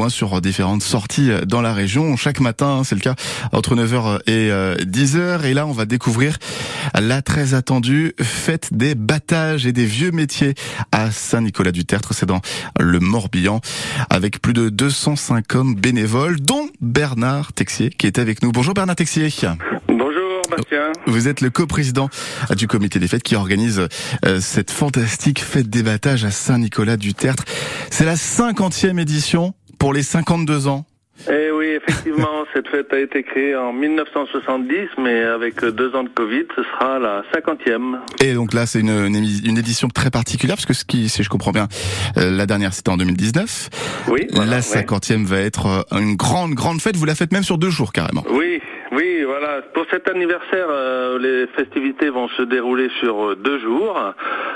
point sur différentes sorties dans la région. Chaque matin, hein, c'est le cas entre 9h et 10h. Et là, on va découvrir la très attendue fête des battages et des vieux métiers à Saint-Nicolas-du-Tertre. C'est dans le Morbihan avec plus de 250 bénévoles, dont Bernard Texier qui est avec nous. Bonjour Bernard Texier. Vous êtes le coprésident du comité des fêtes qui organise euh, cette fantastique fête des battages à Saint-Nicolas-du-Tertre. C'est la cinquantième édition pour les 52 ans eh oui, effectivement, cette fête a été créée en 1970, mais avec deux ans de Covid, ce sera la cinquantième. Et donc là, c'est une, une, édition très particulière, parce que ce qui, si je comprends bien, euh, la dernière c'était en 2019. Oui. la cinquantième va être euh, une grande, grande fête. Vous la faites même sur deux jours carrément. Oui, oui, voilà. Pour cet anniversaire, euh, les festivités vont se dérouler sur deux jours.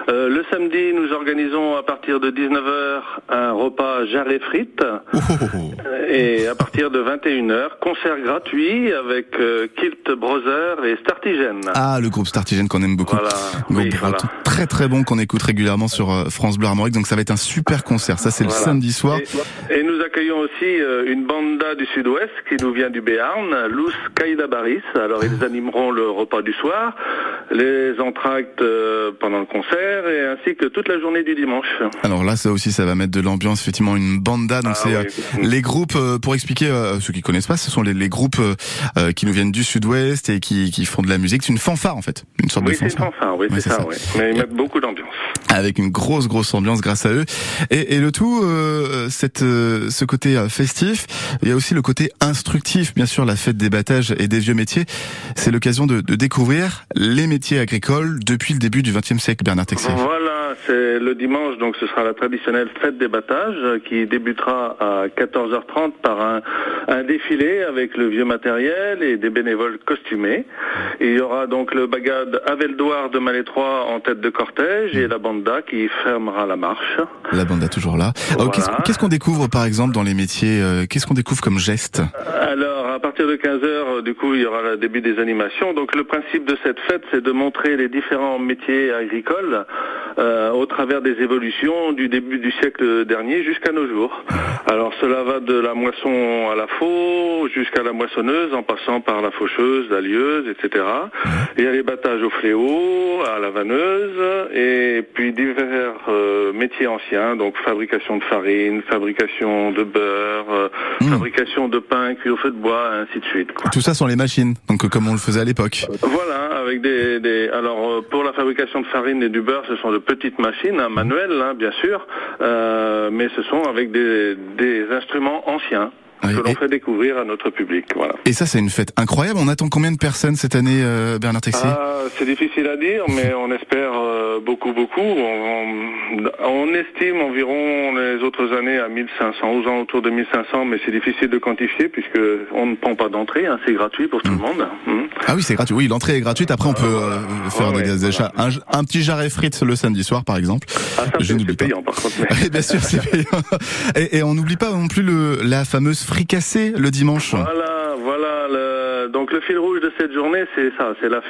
Euh, le samedi, nous organisons à partir de 19h un repas jarret frites. Et à partir de 21h, concert gratuit avec Kilt Brother et Startigen. Ah, le groupe Startigen qu'on aime beaucoup. Voilà. Très très bon qu'on écoute régulièrement sur France Bleu Armorique. Donc ça va être un super concert. Ça, c'est le samedi soir. Et, nous accueillons aussi une banda du sud-ouest qui nous vient du Béarn, Lous Kaïda Baris. Alors ils animeront le repas du soir, les entractes euh, pendant le concert et ainsi que toute la journée du dimanche. Alors là, ça aussi, ça va mettre de l'ambiance. Effectivement, une banda. Donc ah c'est euh, les groupes. Euh, pour expliquer ceux qui connaissent pas, ce sont les, groupes qui nous viennent du Sud-Ouest et qui, font de la musique. C'est une fanfare en fait, une sorte de fanfare. Oui, c'est fanfare. Oui, c'est ça. Mais ils mettent beaucoup d'ambiance. Avec une grosse, grosse ambiance grâce à eux. Et, le tout, cette, ce côté festif. Il y a aussi le côté instructif, bien sûr, la fête des battages et des vieux métiers. C'est l'occasion de, de, découvrir les métiers agricoles depuis le début du XXe siècle, Bernard Texier. Voilà, c'est le dimanche, donc ce sera la traditionnelle fête des battages qui débutera à 14h30 par un, un défilé avec le vieux matériel et des bénévoles costumés. il y aura donc le bagade Aveldoir de Malétroit en tête de cortège et la banda qui fermera la marche. La banda toujours là. Qu'est-ce qu'on découvre par exemple dans les métiers euh, Qu'est-ce qu'on découvre comme geste Alors à partir de 15h, du coup, il y aura le début des animations. Donc le principe de cette fête, c'est de montrer les différents métiers agricoles euh, au travers des évolutions du début du siècle dernier jusqu'à nos jours. Alors cela va de la moisson à la faux jusqu'à la moissonneuse, en passant par la faucheuse, la lieuse, etc. Il y a les battages au fléau, à la vanneuse, et puis divers euh, métiers anciens, donc fabrication de farine, fabrication de beurre, euh, mmh. fabrication de pain cuit au feu de bois, ainsi de suite. Tout ça sont les machines, donc comme on le faisait à l'époque. Voilà, avec des, des, alors pour la fabrication de farine et du beurre, ce sont de petites machines, hein, manuelles, hein, bien sûr, euh, mais ce sont avec des, des instruments anciens que l'on fait découvrir à notre public. Voilà. Et ça, c'est une fête incroyable. On attend combien de personnes cette année, euh, Bernard Texier ah, C'est difficile à dire, mais on espère euh, beaucoup, beaucoup. On, estime environ les autres années à 1500, aux alentours de 1500, mais c'est difficile de quantifier puisque on ne prend pas d'entrée, hein, c'est gratuit pour tout le hmm. monde. Hmm. Ah oui, c'est gratuit. Oui, l'entrée est gratuite. Après, on peut euh, faire des, achats. Un, petit jarret frites le samedi soir, par exemple. Ah, ça, c'est payant, par contre. Mais... bien sûr, c'est payant. Et, et on n'oublie pas non plus le, la fameuse fricassé le dimanche. Voilà, voilà. Le, donc le fil rouge de cette journée, c'est ça, c'est la,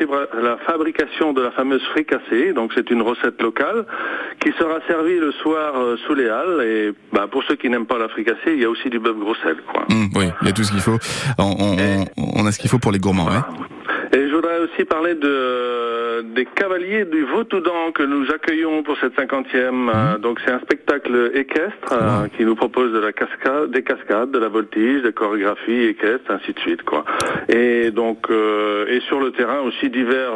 la fabrication de la fameuse fricassée. Donc c'est une recette locale qui sera servie le soir euh, sous les halles. Et bah, pour ceux qui n'aiment pas la fricassée, il y a aussi du bœuf gros sel. Quoi. Mmh, oui, il y a tout ce qu'il faut. On, on, a ce qu'il faut pour les gourmands. Je voudrais aussi parler de, des cavaliers du Vautoudan que nous accueillons pour cette cinquantième. Euh, mhm. donc c'est un spectacle équestre euh, qui nous propose de la cascade, des cascades, de la voltige, des chorégraphies équestres, ainsi de suite. quoi. Et donc euh, et sur le terrain aussi divers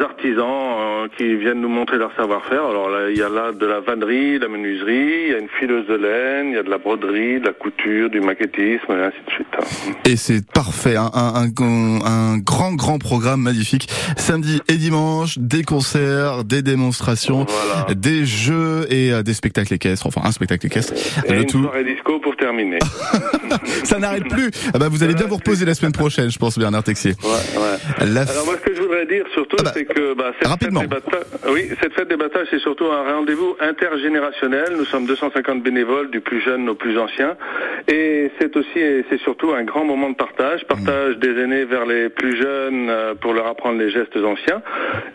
artisans qui viennent nous montrer leur savoir-faire. Alors là, il y a là de la vannerie, de la menuiserie, il y a une fileuse de laine, il y a de la broderie, de la couture, du maquettisme, et ainsi de suite. Et c'est parfait, un, un, un, un grand grand, programme magnifique. Samedi et dimanche, des concerts, des démonstrations, des jeux et euh, des spectacles équestres. Enfin, un spectacle équestre. Et le une tout. soirée disco pour terminer. Ça n'arrête plus. Ah bah, vous allez bien vous reposer la semaine prochaine, je pense, Bernard Texier. Ouais, ouais. Alors moi, ce que je voudrais dire surtout, ah bah, c'est que bah, cette, rapidement. Fête des oui, cette fête des battages, c'est surtout un rendez-vous intergénérationnel. Nous sommes 250 bénévoles, du plus jeune au plus ancien. Et c'est aussi et c'est surtout un grand moment de partage, partage des aînés vers les plus jeunes euh, pour leur apprendre les gestes anciens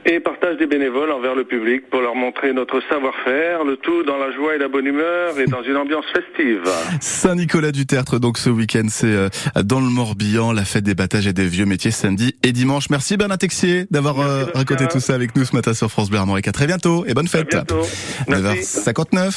et partage des bénévoles envers le public pour leur montrer notre savoir-faire, le tout dans la joie et la bonne humeur et dans une ambiance festive. Saint-Nicolas du Tertre, donc ce week-end, c'est euh, dans le Morbihan, la fête des battages et des vieux métiers samedi et dimanche. Merci Bernard Texier d'avoir euh, raconté tout ça avec nous ce matin sur France Bleu Armorique. À très bientôt et bonne fête. À bientôt. Merci. 9h59.